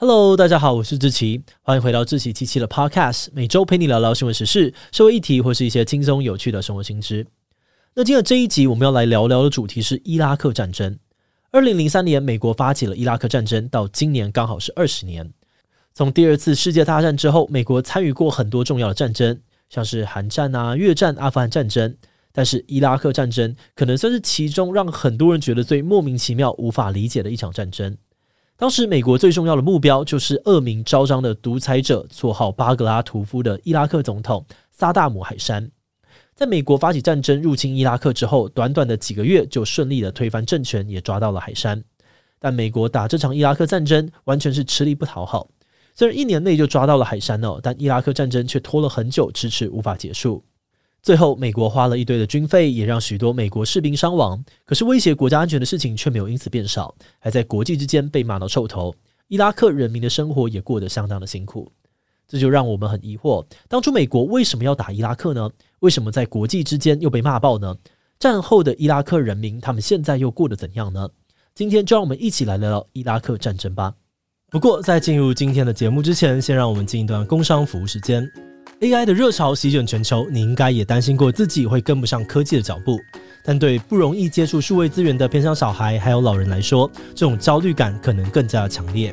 Hello，大家好，我是志奇，欢迎回到志奇七七的 Podcast，每周陪你聊聊新闻时事、社会议题或是一些轻松有趣的生活新知。那今天这一集我们要来聊聊的主题是伊拉克战争。二零零三年，美国发起了伊拉克战争，到今年刚好是二十年。从第二次世界大战之后，美国参与过很多重要的战争，像是韩战啊、越战、阿富汗战争。但是伊拉克战争可能算是其中让很多人觉得最莫名其妙、无法理解的一场战争。当时，美国最重要的目标就是恶名昭彰的独裁者，绰号巴格拉图夫的伊拉克总统萨达姆海山。在美国发起战争入侵伊拉克之后，短短的几个月就顺利的推翻政权，也抓到了海山。但美国打这场伊拉克战争完全是吃力不讨好。虽然一年内就抓到了海山哦，但伊拉克战争却拖了很久，迟迟无法结束。最后，美国花了一堆的军费，也让许多美国士兵伤亡。可是，威胁国家安全的事情却没有因此变少，还在国际之间被骂到臭头。伊拉克人民的生活也过得相当的辛苦，这就让我们很疑惑：当初美国为什么要打伊拉克呢？为什么在国际之间又被骂爆呢？战后的伊拉克人民，他们现在又过得怎样呢？今天就让我们一起来聊聊伊拉克战争吧。不过，在进入今天的节目之前，先让我们进一段工商服务时间。AI 的热潮席卷全球，你应该也担心过自己会跟不上科技的脚步。但对不容易接触数位资源的偏乡小孩还有老人来说，这种焦虑感可能更加强烈。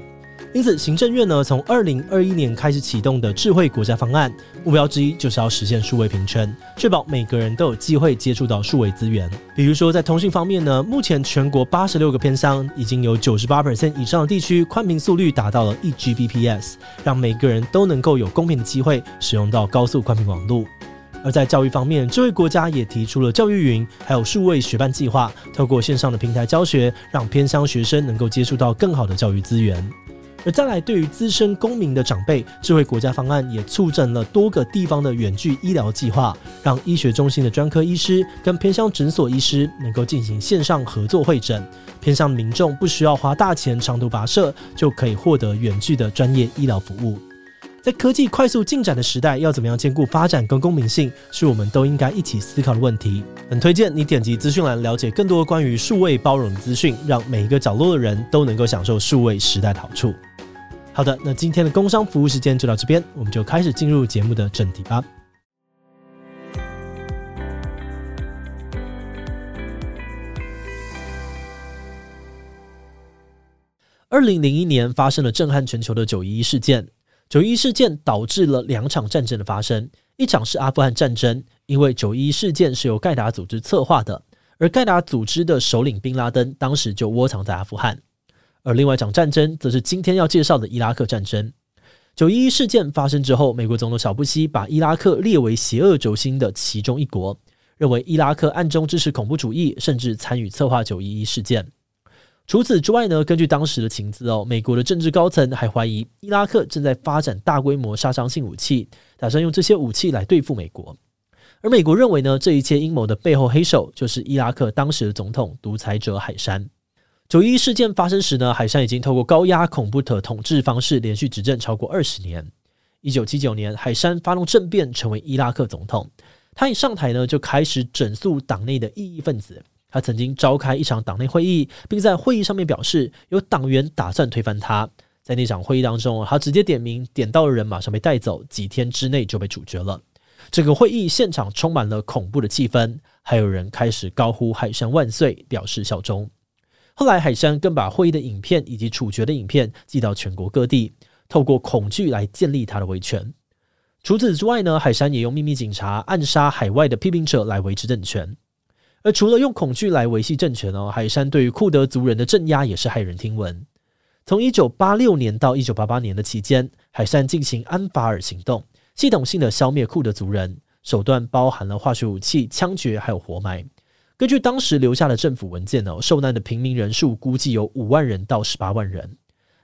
因此，行政院呢从二零二一年开始启动的智慧国家方案，目标之一就是要实现数位平权，确保每个人都有机会接触到数位资源。比如说，在通讯方面呢，目前全国八十六个偏乡已经有九十八%以上的地区宽频速率达到了一 Gbps，让每个人都能够有公平的机会使用到高速宽频网络。而在教育方面，智慧国家也提出了教育云，还有数位学伴计划，透过线上的平台教学，让偏乡学生能够接触到更好的教育资源。而再来，对于资深公民的长辈，智慧国家方案也促成了多个地方的远距医疗计划，让医学中心的专科医师跟偏乡诊所医师能够进行线上合作会诊，偏乡民众不需要花大钱长途跋涉，就可以获得远距的专业医疗服务。在科技快速进展的时代，要怎么样兼顾发展跟公民性，是我们都应该一起思考的问题。很推荐你点击资讯栏，了解更多关于数位包容的资讯，让每一个角落的人都能够享受数位时代的好处。好的，那今天的工商服务时间就到这边，我们就开始进入节目的正题吧。二零零一年发生了震撼全球的九一一事件。九一一事件导致了两场战争的发生，一场是阿富汗战争，因为九一一事件是由盖达组织策划的，而盖达组织的首领宾拉登当时就窝藏在阿富汗。而另外一场战争，则是今天要介绍的伊拉克战争。九一一事件发生之后，美国总统小布希把伊拉克列为邪恶轴心的其中一国，认为伊拉克暗中支持恐怖主义，甚至参与策划九一一事件。除此之外呢，根据当时的情资哦，美国的政治高层还怀疑伊拉克正在发展大规模杀伤性武器，打算用这些武器来对付美国。而美国认为呢，这一切阴谋的背后黑手就是伊拉克当时的总统独裁者海珊。九一事件发生时呢，海珊已经透过高压恐怖的统治方式连续执政超过二十年。一九七九年，海珊发动政变，成为伊拉克总统。他一上台呢，就开始整肃党内的异议分子。他曾经召开一场党内会议，并在会议上面表示，有党员打算推翻他。在那场会议当中，他直接点名，点到的人马上被带走，几天之内就被处决了。整个会议现场充满了恐怖的气氛，还有人开始高呼“海珊万岁”，表示效忠。后来，海山更把会议的影片以及处决的影片寄到全国各地，透过恐惧来建立他的威权。除此之外呢，海山也用秘密警察暗杀海外的批评者来维持政权。而除了用恐惧来维系政权哦，海山对于库德族人的镇压也是骇人听闻。从一九八六年到一九八八年的期间，海山进行安法尔行动，系统性的消灭库德族人，手段包含了化学武器、枪决还有活埋。根据当时留下的政府文件呢，受难的平民人数估计有五万人到十八万人。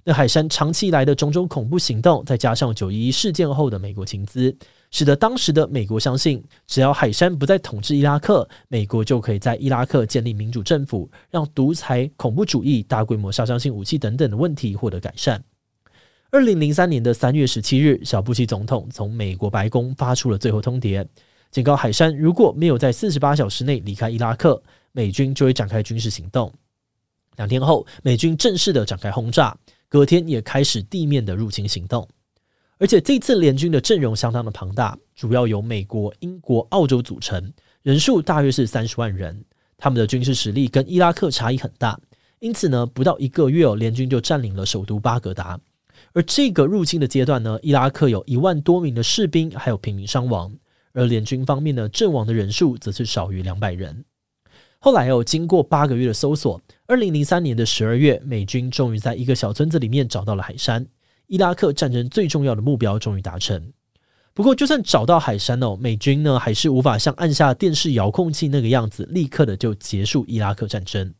那海山长期以来的种种恐怖行动，再加上九一一事件后的美国情资，使得当时的美国相信，只要海山不再统治伊拉克，美国就可以在伊拉克建立民主政府，让独裁、恐怖主义、大规模杀伤性武器等等的问题获得改善。二零零三年的三月十七日，小布希总统从美国白宫发出了最后通牒。警告海山，如果没有在四十八小时内离开伊拉克，美军就会展开军事行动。两天后，美军正式的展开轰炸，隔天也开始地面的入侵行动。而且这次联军的阵容相当的庞大，主要由美国、英国、澳洲组成，人数大约是三十万人。他们的军事实力跟伊拉克差异很大，因此呢，不到一个月哦，联军就占领了首都巴格达。而这个入侵的阶段呢，伊拉克有一万多名的士兵，还有平民伤亡。而联军方面呢，阵亡的人数则是少于两百人。后来哦经过八个月的搜索，二零零三年的十二月，美军终于在一个小村子里面找到了海山。伊拉克战争最重要的目标终于达成。不过，就算找到海山哦，美军呢还是无法像按下电视遥控器那个样子，立刻的就结束伊拉克战争。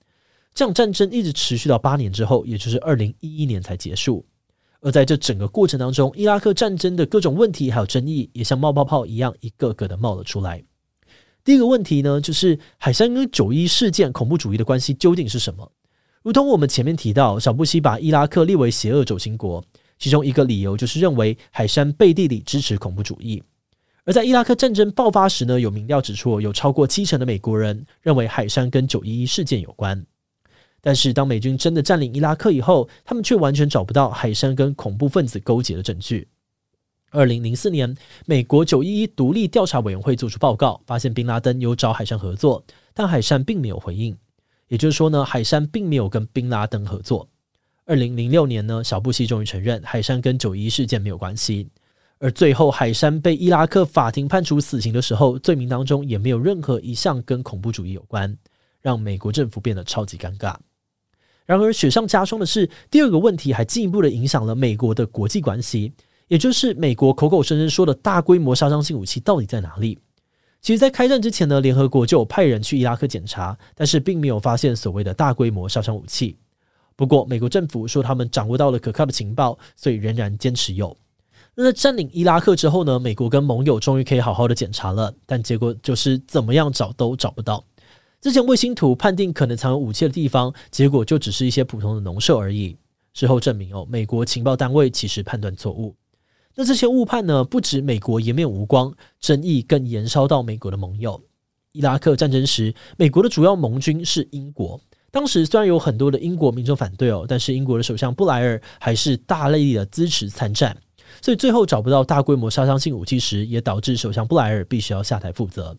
这场战争一直持续到八年之后，也就是二零一一年才结束。而在这整个过程当中，伊拉克战争的各种问题还有争议，也像冒泡泡一样，一个个的冒了出来。第一个问题呢，就是海山跟九一事件恐怖主义的关系究竟是什么？如同我们前面提到，小布希把伊拉克列为邪恶轴心国，其中一个理由就是认为海山背地里支持恐怖主义。而在伊拉克战争爆发时呢，有民调指出，有超过七成的美国人认为海山跟九一一事件有关。但是，当美军真的占领伊拉克以后，他们却完全找不到海山跟恐怖分子勾结的证据。二零零四年，美国九一一独立调查委员会做出报告，发现宾拉登有找海山合作，但海山并没有回应。也就是说呢，海山并没有跟宾拉登合作。二零零六年呢，小布希终于承认海山跟九一一事件没有关系。而最后，海山被伊拉克法庭判处死刑的时候，罪名当中也没有任何一项跟恐怖主义有关，让美国政府变得超级尴尬。然而，雪上加霜的是，第二个问题还进一步的影响了美国的国际关系，也就是美国口口声声说的大规模杀伤性武器到底在哪里？其实，在开战之前呢，联合国就有派人去伊拉克检查，但是并没有发现所谓的大规模杀伤武器。不过，美国政府说他们掌握到了可靠的情报，所以仍然坚持有。那在占领伊拉克之后呢，美国跟盟友终于可以好好的检查了，但结果就是怎么样找都找不到。之前卫星图判定可能藏有武器的地方，结果就只是一些普通的农舍而已。事后证明哦，美国情报单位其实判断错误。那这些误判呢，不止美国颜面无光，争议更延烧到美国的盟友。伊拉克战争时，美国的主要盟军是英国。当时虽然有很多的英国民众反对哦，但是英国的首相布莱尔还是大力的支持参战。所以最后找不到大规模杀伤性武器时，也导致首相布莱尔必须要下台负责。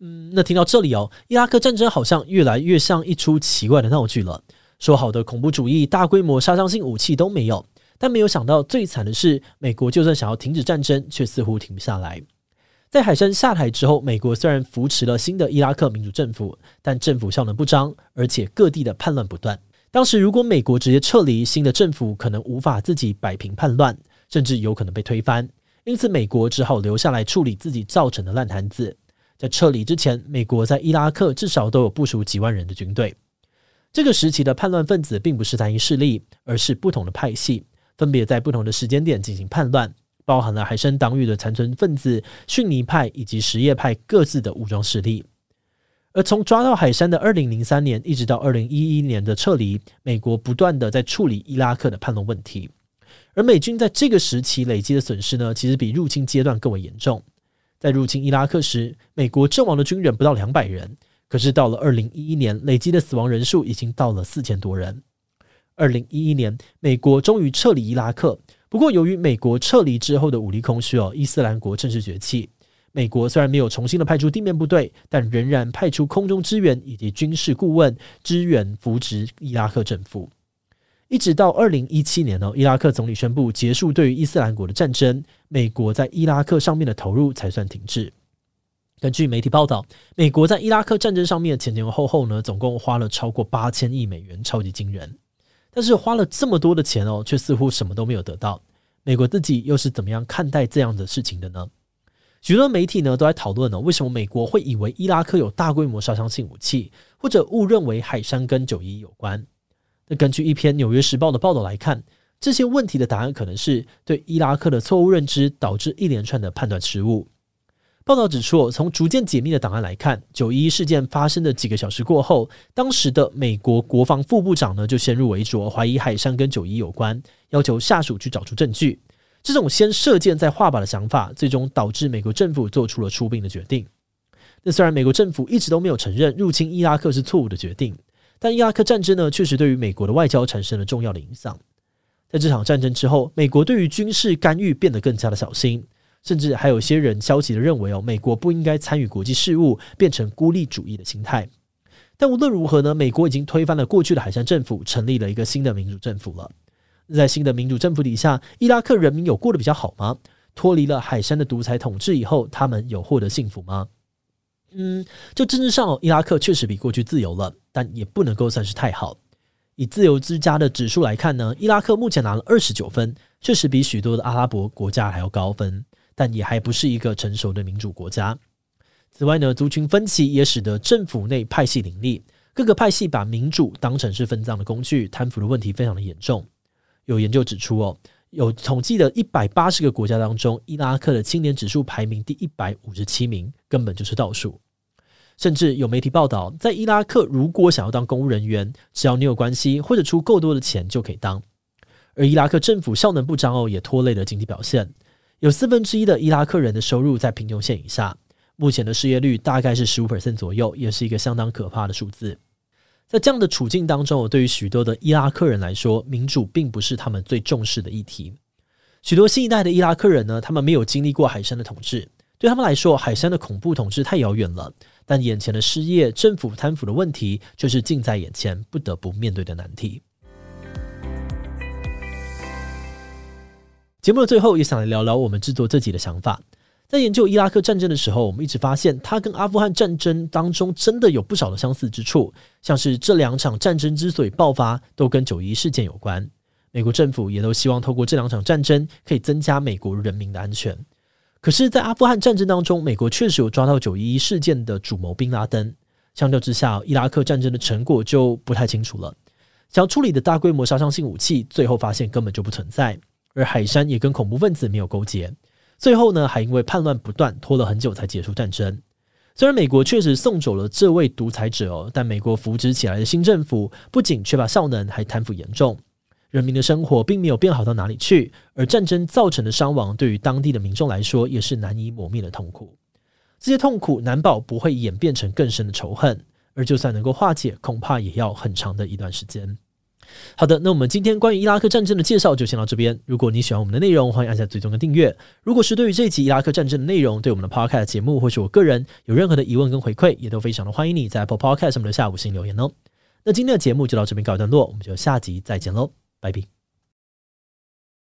嗯，那听到这里哦，伊拉克战争好像越来越像一出奇怪的闹剧了。说好的恐怖主义、大规模杀伤性武器都没有，但没有想到最惨的是，美国就算想要停止战争，却似乎停不下来。在海珊下台之后，美国虽然扶持了新的伊拉克民主政府，但政府效能不彰，而且各地的叛乱不断。当时如果美国直接撤离，新的政府可能无法自己摆平叛乱，甚至有可能被推翻。因此，美国只好留下来处理自己造成的烂摊子。在撤离之前，美国在伊拉克至少都有部署几万人的军队。这个时期的叛乱分子并不是单一势力，而是不同的派系，分别在不同的时间点进行叛乱，包含了海参党羽的残存分子、逊尼派以及什叶派各自的武装势力。而从抓到海山的二零零三年，一直到二零一一年的撤离，美国不断的在处理伊拉克的叛乱问题。而美军在这个时期累积的损失呢，其实比入侵阶段更为严重。在入侵伊拉克时，美国阵亡的军人不到两百人，可是到了二零一一年，累积的死亡人数已经到了四千多人。二零一一年，美国终于撤离伊拉克，不过由于美国撤离之后的武力空虚哦，伊斯兰国正式崛起。美国虽然没有重新的派出地面部队，但仍然派出空中支援以及军事顾问支援扶植伊拉克政府。一直到二零一七年呢，伊拉克总理宣布结束对于伊斯兰国的战争，美国在伊拉克上面的投入才算停滞。根据媒体报道，美国在伊拉克战争上面前前后后呢，总共花了超过八千亿美元，超级惊人。但是花了这么多的钱哦，却似乎什么都没有得到。美国自己又是怎么样看待这样的事情的呢？许多媒体呢都在讨论呢，为什么美国会以为伊拉克有大规模杀伤性武器，或者误认为海山跟九一有关？那根据一篇《纽约时报》的报道来看，这些问题的答案可能是对伊拉克的错误认知导致一连串的判断失误。报道指出，从逐渐解密的档案来看，九一一事件发生的几个小时过后，当时的美国国防副部长呢就先入为主，怀疑海珊跟九一有关，要求下属去找出证据。这种先射箭再画靶的想法，最终导致美国政府做出了出兵的决定。那虽然美国政府一直都没有承认入侵伊拉克是错误的决定。但伊拉克战争呢，确实对于美国的外交产生了重要的影响。在这场战争之后，美国对于军事干预变得更加的小心，甚至还有些人消极的认为哦，美国不应该参与国际事务，变成孤立主义的心态。但无论如何呢，美国已经推翻了过去的海山政府，成立了一个新的民主政府了。在新的民主政府底下，伊拉克人民有过得比较好吗？脱离了海山的独裁统治以后，他们有获得幸福吗？嗯，就政治上，伊拉克确实比过去自由了，但也不能够算是太好。以自由之家的指数来看呢，伊拉克目前拿了二十九分，确实比许多的阿拉伯国家还要高分，但也还不是一个成熟的民主国家。此外呢，族群分歧也使得政府内派系林立，各个派系把民主当成是分赃的工具，贪腐的问题非常的严重。有研究指出，哦，有统计的一百八十个国家当中，伊拉克的青年指数排名第一百五十七名，根本就是倒数。甚至有媒体报道，在伊拉克，如果想要当公务人员，只要你有关系或者出够多的钱就可以当。而伊拉克政府效能不彰，也拖累了经济表现。有四分之一的伊拉克人的收入在贫穷线以下，目前的失业率大概是十五 percent 左右，也是一个相当可怕的数字。在这样的处境当中，对于许多的伊拉克人来说，民主并不是他们最重视的议题。许多新一代的伊拉克人呢，他们没有经历过海珊的统治，对他们来说，海珊的恐怖统治太遥远了。但眼前的失业、政府贪腐的问题，却是近在眼前，不得不面对的难题。节目的最后，也想来聊聊我们制作自己的想法。在研究伊拉克战争的时候，我们一直发现它跟阿富汗战争当中真的有不少的相似之处，像是这两场战争之所以爆发，都跟九一事件有关。美国政府也都希望透过这两场战争，可以增加美国人民的安全。可是，在阿富汗战争当中，美国确实有抓到九一一事件的主谋宾拉登。相较之下，伊拉克战争的成果就不太清楚了。想要处理的大规模杀伤性武器，最后发现根本就不存在，而海珊也跟恐怖分子没有勾结。最后呢，还因为叛乱不断，拖了很久才结束战争。虽然美国确实送走了这位独裁者，但美国扶植起来的新政府不仅缺乏效能，还贪腐严重，人民的生活并没有变好到哪里去。而战争造成的伤亡，对于当地的民众来说，也是难以磨灭的痛苦。这些痛苦难保不会演变成更深的仇恨，而就算能够化解，恐怕也要很长的一段时间。好的，那我们今天关于伊拉克战争的介绍就先到这边。如果你喜欢我们的内容，欢迎按下追踪跟订阅。如果是对于这集伊拉克战争的内容，对我们的 Podcast 节目或是我个人有任何的疑问跟回馈，也都非常的欢迎你在 Apple Podcast 上面留下五星留言哦。那今天的节目就到这边告一段落，我们就下集再见喽，Bye bye.